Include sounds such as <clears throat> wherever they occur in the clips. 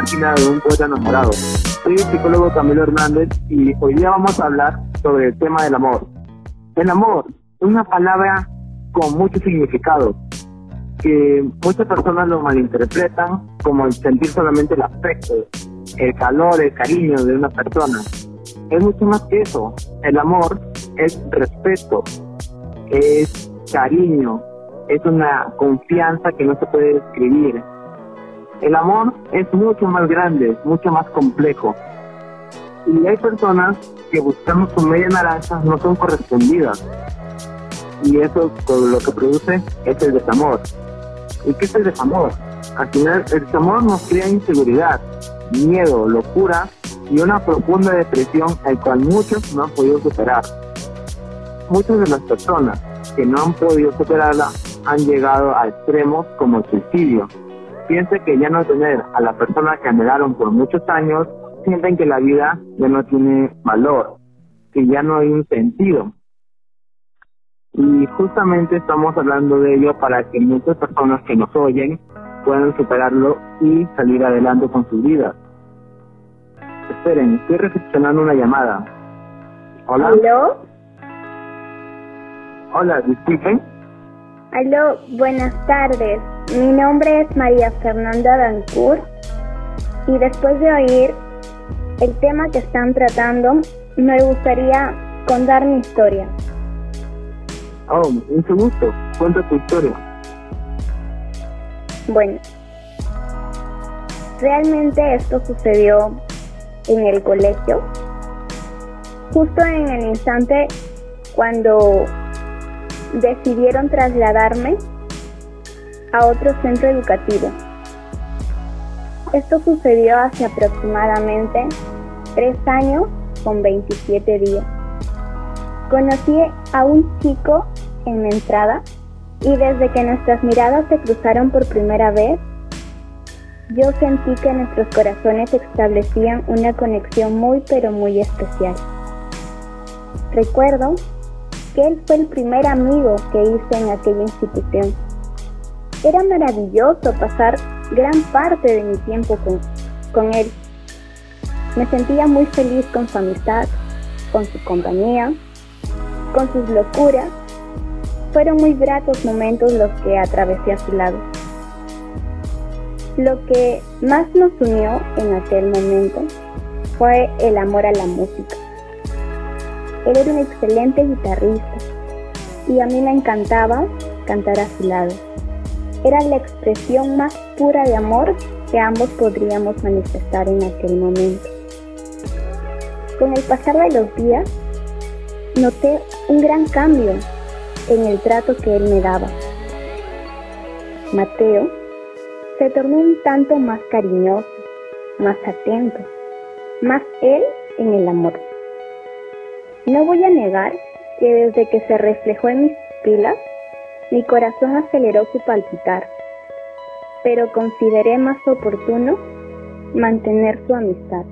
página de Un Poeta Enamorado. Soy el psicólogo Camilo Hernández y hoy día vamos a hablar sobre el tema del amor. El amor es una palabra con mucho significado, que muchas personas lo malinterpretan como el sentir solamente el afecto, el calor, el cariño de una persona. Es mucho más que eso. El amor es respeto, es cariño, es una confianza que no se puede describir. El amor es mucho más grande, mucho más complejo. Y hay personas que buscamos su media naranja no son correspondidas. Y eso lo que produce es el desamor. ¿Y qué es el desamor? Al final, el desamor nos crea inseguridad, miedo, locura y una profunda depresión al cual muchos no han podido superar. Muchas de las personas que no han podido superarla han llegado a extremos como el suicidio. Piense que ya no tener a la persona que anhelaron por muchos años, sienten que la vida ya no tiene valor, que ya no hay un sentido. Y justamente estamos hablando de ello para que muchas personas que nos oyen puedan superarlo y salir adelante con su vida. Esperen, estoy recepcionando una llamada. Hola. ¿Aló? Hola, disculpen. Aló, buenas tardes. Mi nombre es María Fernanda Dancourt y después de oír el tema que están tratando, me gustaría contar mi historia. Oh, mucho gusto. Cuenta tu historia. Bueno, realmente esto sucedió en el colegio, justo en el instante cuando decidieron trasladarme a otro centro educativo. Esto sucedió hace aproximadamente tres años con 27 días. Conocí a un chico en la entrada y desde que nuestras miradas se cruzaron por primera vez, yo sentí que nuestros corazones establecían una conexión muy pero muy especial. Recuerdo que él fue el primer amigo que hice en aquella institución. Era maravilloso pasar gran parte de mi tiempo con, con él. Me sentía muy feliz con su amistad, con su compañía, con sus locuras. Fueron muy gratos momentos los que atravesé a su lado. Lo que más nos unió en aquel momento fue el amor a la música. Él era un excelente guitarrista y a mí me encantaba cantar a su lado. Era la expresión más pura de amor que ambos podríamos manifestar en aquel momento. Con el pasar de los días, noté un gran cambio en el trato que él me daba. Mateo se tornó un tanto más cariñoso, más atento, más él en el amor. No voy a negar que desde que se reflejó en mis pilas, mi corazón aceleró su palpitar, pero consideré más oportuno mantener su amistad,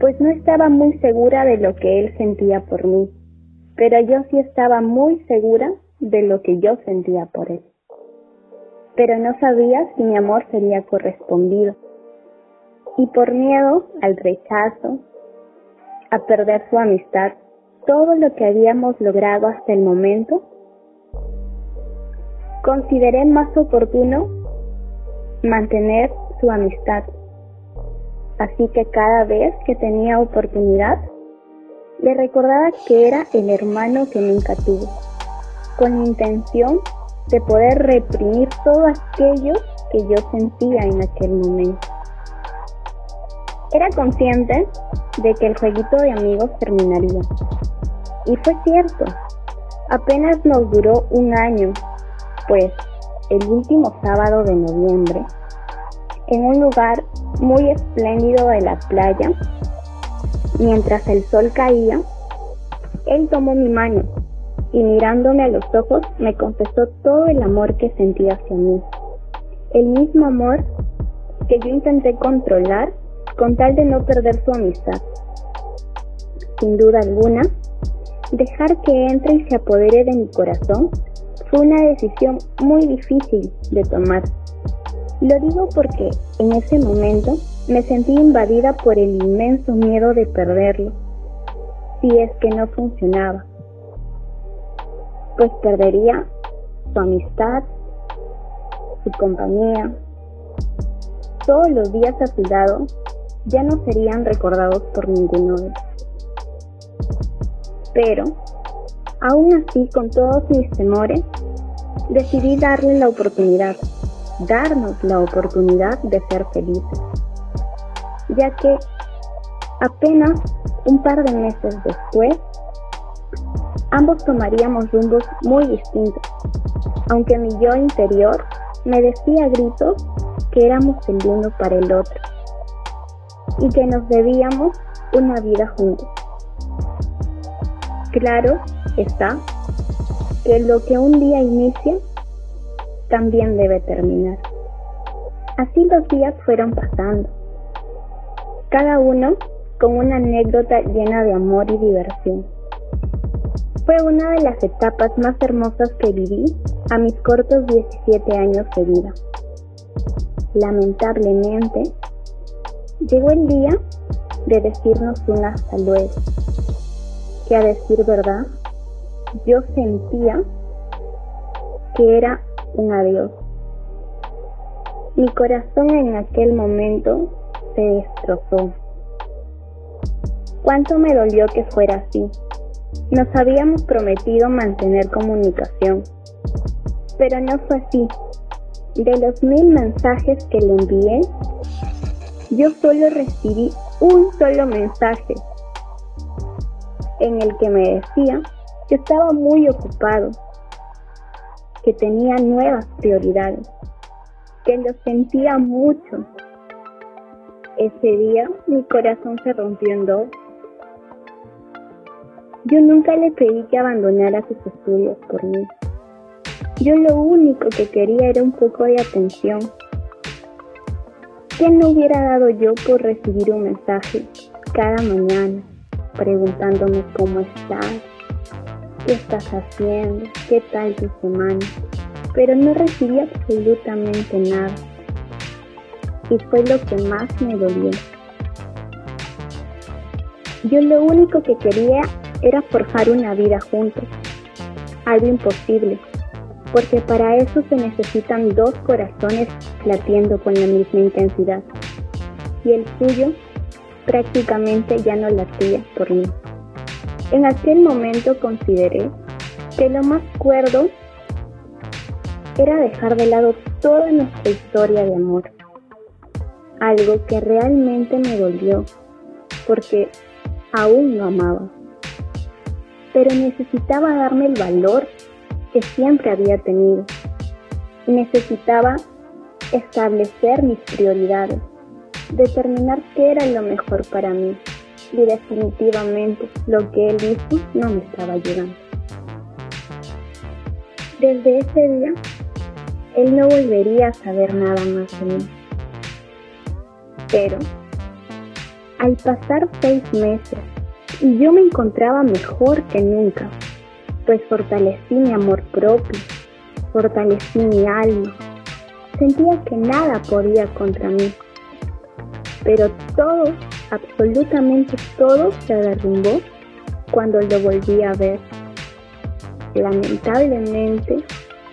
pues no estaba muy segura de lo que él sentía por mí, pero yo sí estaba muy segura de lo que yo sentía por él. Pero no sabía si mi amor sería correspondido, y por miedo al rechazo, a perder su amistad, todo lo que habíamos logrado hasta el momento, consideré más oportuno mantener su amistad. Así que cada vez que tenía oportunidad, le recordaba que era el hermano que nunca tuvo, con intención de poder reprimir todo aquello que yo sentía en aquel momento. Era consciente de que el jueguito de amigos terminaría, y fue cierto, apenas nos duró un año, pues el último sábado de noviembre, en un lugar muy espléndido de la playa, mientras el sol caía, él tomó mi mano y mirándome a los ojos me confesó todo el amor que sentía hacia mí. El mismo amor que yo intenté controlar con tal de no perder su amistad. Sin duda alguna, Dejar que entre y se apodere de mi corazón fue una decisión muy difícil de tomar, Lo digo porque en ese momento me sentí invadida por el inmenso miedo de perderlo, si es que no funcionaba, pues perdería su amistad, su compañía, todos los días a su lado ya no serían recordados por ninguno de ellos. Pero, aún así, con todos mis temores, decidí darle la oportunidad, darnos la oportunidad de ser felices, ya que apenas un par de meses después, ambos tomaríamos rumbos muy distintos, aunque mi yo interior me decía a gritos que éramos el uno para el otro y que nos debíamos una vida juntos. Claro está que lo que un día inicia también debe terminar. Así los días fueron pasando, cada uno con una anécdota llena de amor y diversión. Fue una de las etapas más hermosas que viví a mis cortos 17 años de vida. Lamentablemente, llegó el día de decirnos un hasta luego, que a decir verdad, yo sentía que era un adiós. Mi corazón en aquel momento se destrozó. Cuánto me dolió que fuera así. Nos habíamos prometido mantener comunicación, pero no fue así. De los mil mensajes que le envié, yo solo recibí un solo mensaje en el que me decía que estaba muy ocupado, que tenía nuevas prioridades, que lo sentía mucho. Ese día mi corazón se rompió en dos. Yo nunca le pedí que abandonara sus estudios por mí. Yo lo único que quería era un poco de atención. ¿Qué no hubiera dado yo por recibir un mensaje cada mañana preguntándome cómo estás, qué estás haciendo, qué tal tu semana? Pero no recibí absolutamente nada. Y fue lo que más me dolió. Yo lo único que quería era forjar una vida juntos. Algo imposible, porque para eso se necesitan dos corazones latiendo con la misma intensidad. Y el suyo prácticamente ya no latía por mí. En aquel momento consideré que lo más cuerdo era dejar de lado toda nuestra historia de amor. Algo que realmente me dolió, porque aún lo amaba. Pero necesitaba darme el valor que siempre había tenido. Necesitaba establecer mis prioridades, determinar qué era lo mejor para mí y definitivamente lo que él hizo no me estaba ayudando. Desde ese día, él no volvería a saber nada más de mí. Pero, al pasar seis meses y yo me encontraba mejor que nunca, pues fortalecí mi amor propio, fortalecí mi alma. Sentía que nada podía contra mí. Pero todo, absolutamente todo se derrumbó cuando lo volví a ver. Lamentablemente,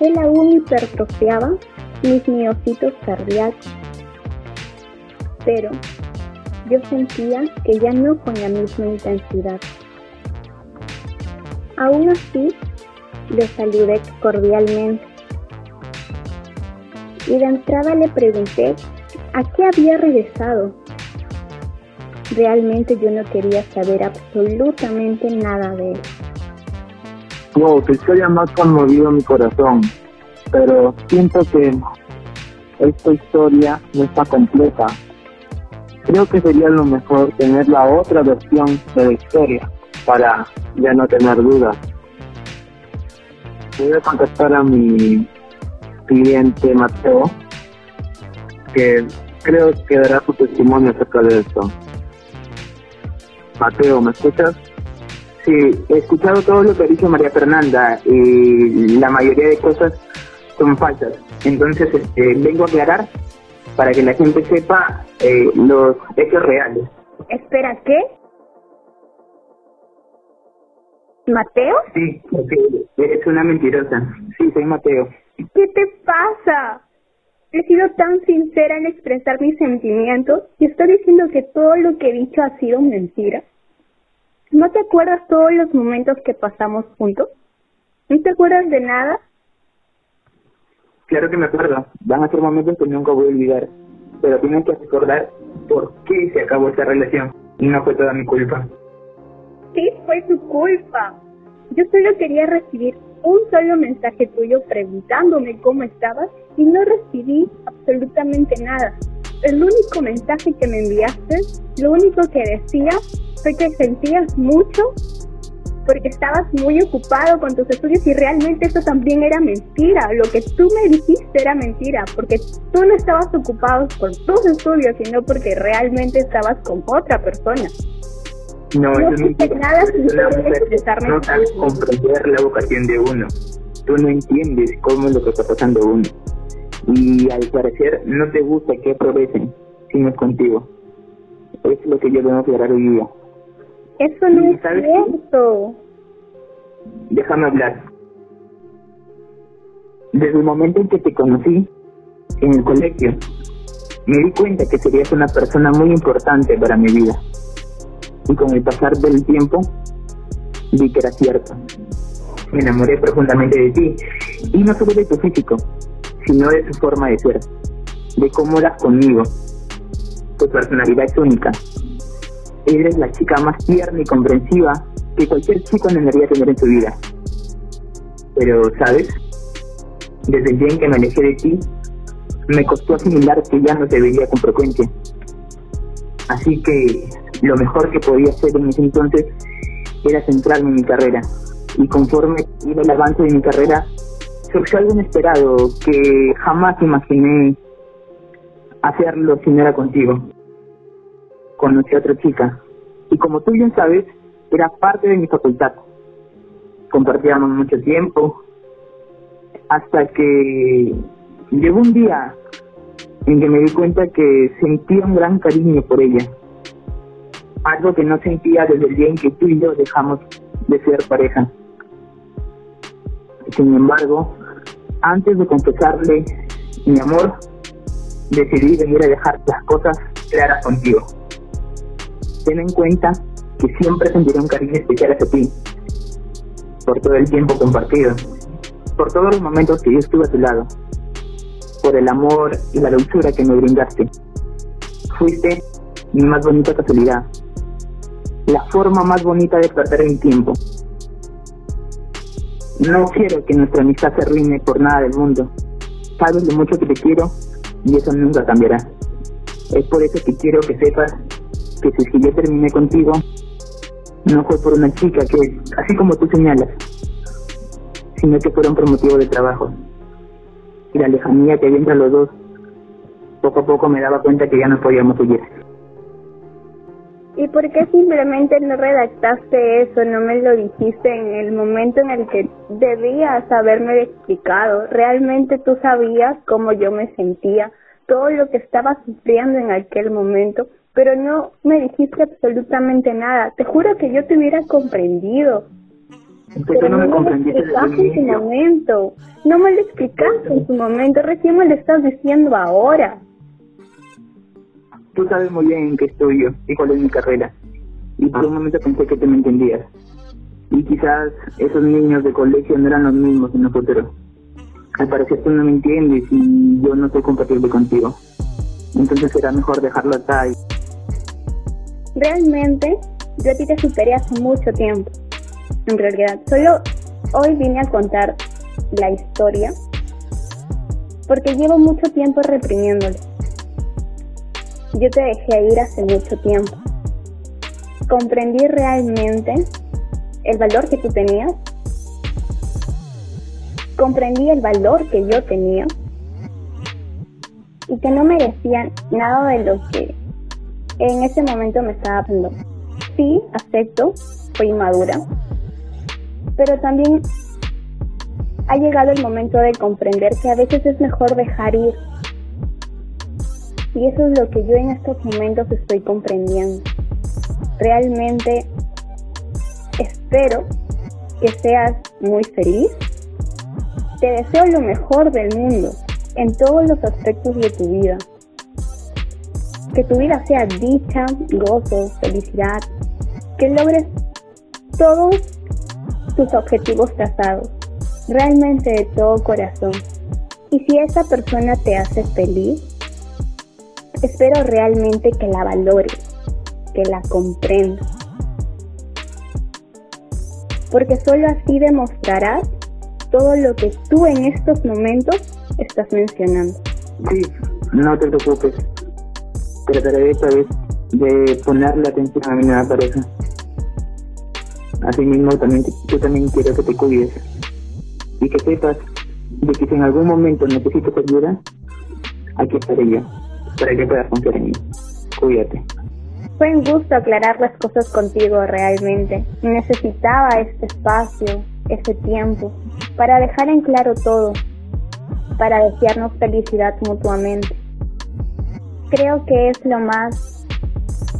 él aún hipertrofiaba mis miocitos cardíacos. Pero yo sentía que ya no con la misma intensidad. Aún así, le saludé cordialmente. Y de entrada le pregunté a qué había regresado. Realmente yo no quería saber absolutamente nada de él. Wow, tu historia más conmovido mi corazón, pero siento que esta historia no está completa. Creo que sería lo mejor tener la otra versión de la historia para ya no tener dudas. Voy a contactar a mi cliente Mateo, que creo que dará su testimonio acerca de esto. Mateo, ¿me escuchas? Sí, he escuchado todo lo que ha dicho María Fernanda y la mayoría de cosas son falsas. Entonces, este, vengo a aclarar para que la gente sepa eh, los hechos reales. Espera, ¿qué? ¿Mateo? Sí, eres una mentirosa. Sí, soy Mateo. ¿Qué te pasa? He sido tan sincera en expresar mis sentimientos y estoy diciendo que todo lo que he dicho ha sido mentira. ¿No te acuerdas todos los momentos que pasamos juntos? ¿No te acuerdas de nada? Claro que me acuerdo. Van a ser momentos que nunca voy a olvidar. Pero tienes que recordar por qué se acabó esta relación. Y no fue toda mi culpa. Sí, fue tu culpa. Yo solo quería recibir un solo mensaje tuyo preguntándome cómo estabas y no recibí absolutamente nada. El único mensaje que me enviaste, lo único que decía fue que sentías mucho porque estabas muy ocupado con tus estudios y realmente eso también era mentira. Lo que tú me dijiste era mentira, porque tú no estabas ocupado por tus estudios, sino porque realmente estabas con otra persona. No, no eso no nada No sabes comprender la vocación de uno. Tú no entiendes cómo es lo que está pasando uno. Y al parecer no te gusta que progresen si no es contigo. Es lo que yo debo aclarar hoy día. Eso no es cierto. Déjame hablar. Desde el momento en que te conocí en el colegio, me di cuenta que serías una persona muy importante para mi vida. Y con el pasar del tiempo, vi que era cierto. Me enamoré profundamente de ti, y no solo de tu físico, sino de tu forma de ser, de cómo eras conmigo. Tu personalidad es única, eres la chica más tierna y comprensiva que cualquier chico debería tener en su vida. Pero, ¿sabes? Desde el día en que me alejé de ti, me costó asimilar que ya no te veía con frecuencia. Así que lo mejor que podía hacer en ese entonces era centrarme en mi carrera. Y conforme iba el avance de mi carrera, surgió algo inesperado que jamás imaginé hacerlo si no era contigo conocí a otra chica y como tú bien sabes, era parte de mi facultad. Compartíamos mucho tiempo hasta que llegó un día en que me di cuenta que sentía un gran cariño por ella. Algo que no sentía desde el día en que tú y yo dejamos de ser pareja. Sin embargo, antes de confesarle mi amor, decidí venir a dejar las cosas claras contigo ten en cuenta que siempre sentiré un cariño especial hacia ti, por todo el tiempo compartido, por todos los momentos que yo estuve a tu lado, por el amor y la dulzura que me brindaste. Fuiste mi más bonita casualidad, la forma más bonita de perder mi tiempo. No quiero que nuestra amistad se arruine por nada del mundo. Sabes lo mucho que te quiero y eso nunca cambiará. Es por eso que quiero que sepas que si yo terminé contigo, no fue por una chica que, así como tú señalas, sino que fueron por motivo de trabajo. Y la lejanía que había entre los dos, poco a poco me daba cuenta que ya no podíamos huir. ¿Y por qué simplemente no redactaste eso, no me lo dijiste en el momento en el que debías haberme explicado? ¿Realmente tú sabías cómo yo me sentía, todo lo que estaba sufriendo en aquel momento? pero no me dijiste absolutamente nada. Te juro que yo te hubiera comprendido. Pero no me comprendiste en su momento. No me lo explicaste en su momento. Recién me lo estás diciendo ahora. Tú sabes muy bien en qué estoy yo y cuál es mi carrera. Y por un momento pensé que te me entendías. Y quizás esos niños de colegio no eran los mismos en el futuro. Al parecer tú no me entiendes y yo no soy compatible contigo. Entonces será mejor dejarlo acá Realmente yo a ti te superé hace mucho tiempo. En realidad, solo hoy vine a contar la historia porque llevo mucho tiempo reprimiéndolo. Yo te dejé ir hace mucho tiempo. Comprendí realmente el valor que tú tenías. Comprendí el valor que yo tenía. Y que no merecían nada de lo que en ese momento me estaba pensando, sí, acepto, fui inmadura, pero también ha llegado el momento de comprender que a veces es mejor dejar ir. Y eso es lo que yo en estos momentos estoy comprendiendo. Realmente espero que seas muy feliz. Te deseo lo mejor del mundo en todos los aspectos de tu vida. Que tu vida sea dicha, gozo, felicidad. Que logres todos tus objetivos trazados, realmente de todo corazón. Y si esa persona te hace feliz, espero realmente que la valores, que la comprendas. Porque solo así demostrarás todo lo que tú en estos momentos estás mencionando. Sí, no te preocupes. Trataré esta vez de ponerle atención a mi nueva pareja. Asimismo, también, yo también quiero que te cuides y que sepas de que si en algún momento necesitas ayuda, aquí estaré yo, para que puedas confiar en mí. Cuídate. Fue un gusto aclarar las cosas contigo realmente. Necesitaba este espacio, este tiempo, para dejar en claro todo, para desearnos felicidad mutuamente. Creo que es lo más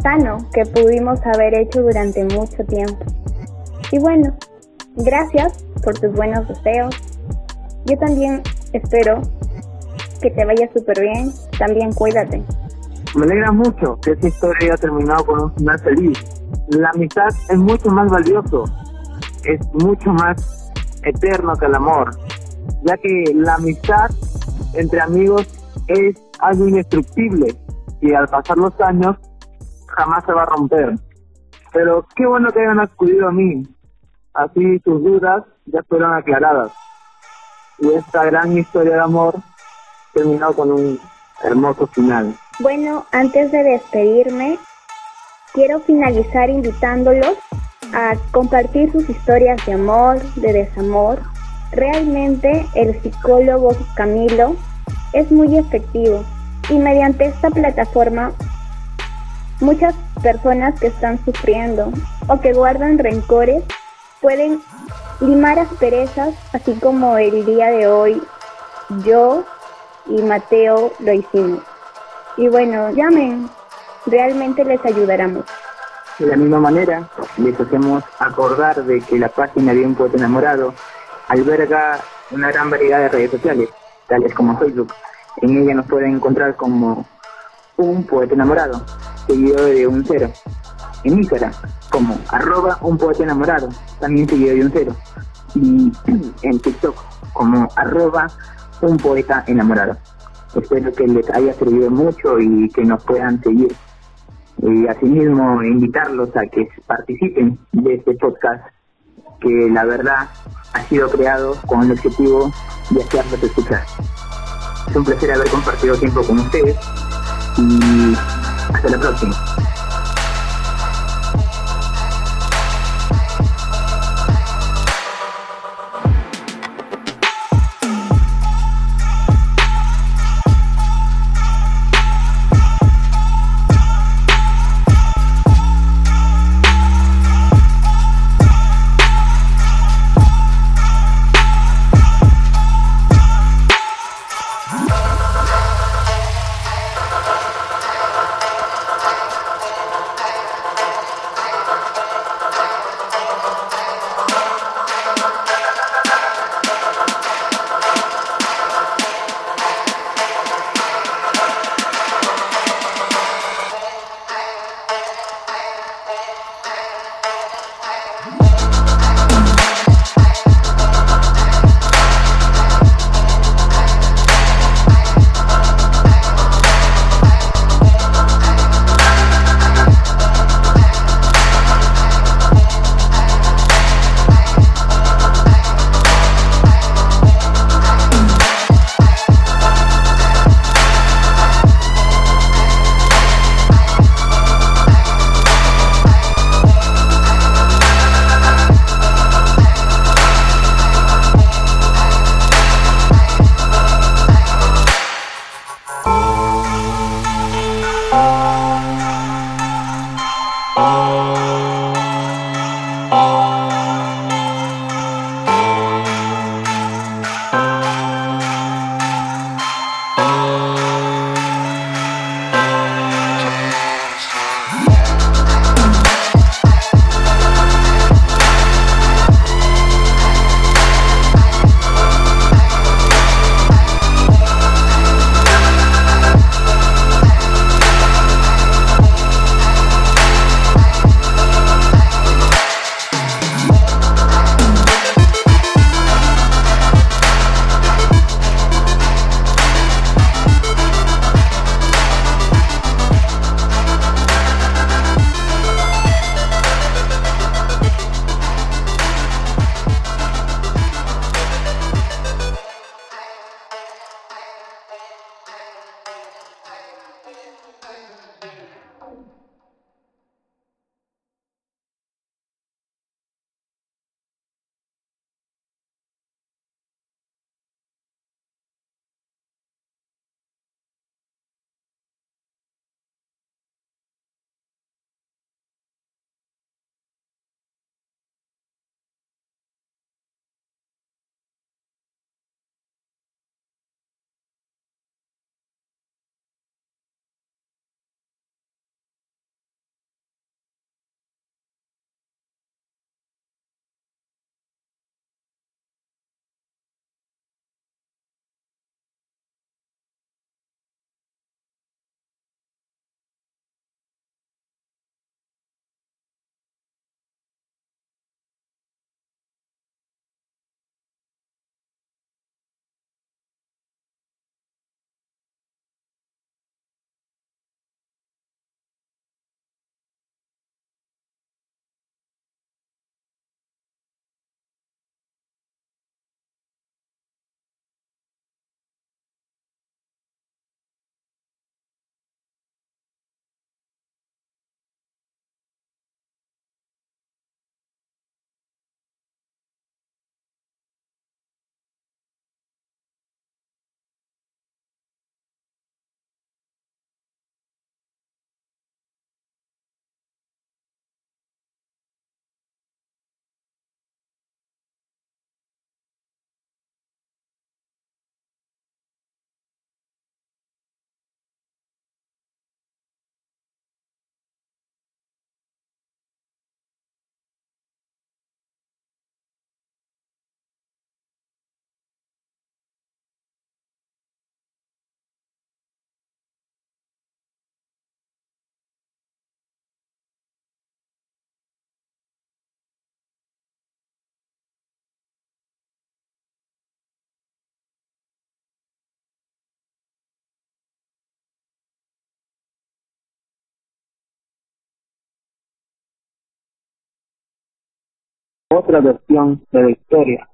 sano que pudimos haber hecho durante mucho tiempo. Y bueno, gracias por tus buenos deseos. Yo también espero que te vaya súper bien. También cuídate. Me alegra mucho que esta historia haya terminado con un final feliz. La amistad es mucho más valioso, es mucho más eterno que el amor, ya que la amistad entre amigos es algo indestructible y al pasar los años jamás se va a romper. Pero qué bueno que hayan acudido a mí, Así sus dudas ya fueron aclaradas. Y esta gran historia de amor terminó con un hermoso final. Bueno, antes de despedirme, quiero finalizar invitándolos a compartir sus historias de amor, de desamor. Realmente el psicólogo Camilo es muy efectivo y mediante esta plataforma muchas personas que están sufriendo o que guardan rencores pueden limar asperezas, así como el día de hoy yo y Mateo lo hicimos. Y bueno, llamen, realmente les ayudará mucho. De la misma manera, les hacemos acordar de que la página de un poeta enamorado alberga una gran variedad de redes sociales, tales como Facebook. En ella nos pueden encontrar como un poeta enamorado, seguido de un cero. En Instagram, como arroba un poeta enamorado, también seguido de un cero. Y <clears throat> en TikTok como arroba un poeta enamorado. Espero que les haya servido mucho y que nos puedan seguir. Y asimismo invitarlos a que participen de este podcast que la verdad ha sido creado con el objetivo de hacerlos escuchar. Es un placer haber compartido tiempo con ustedes y hasta la próxima. Otra versión de la historia.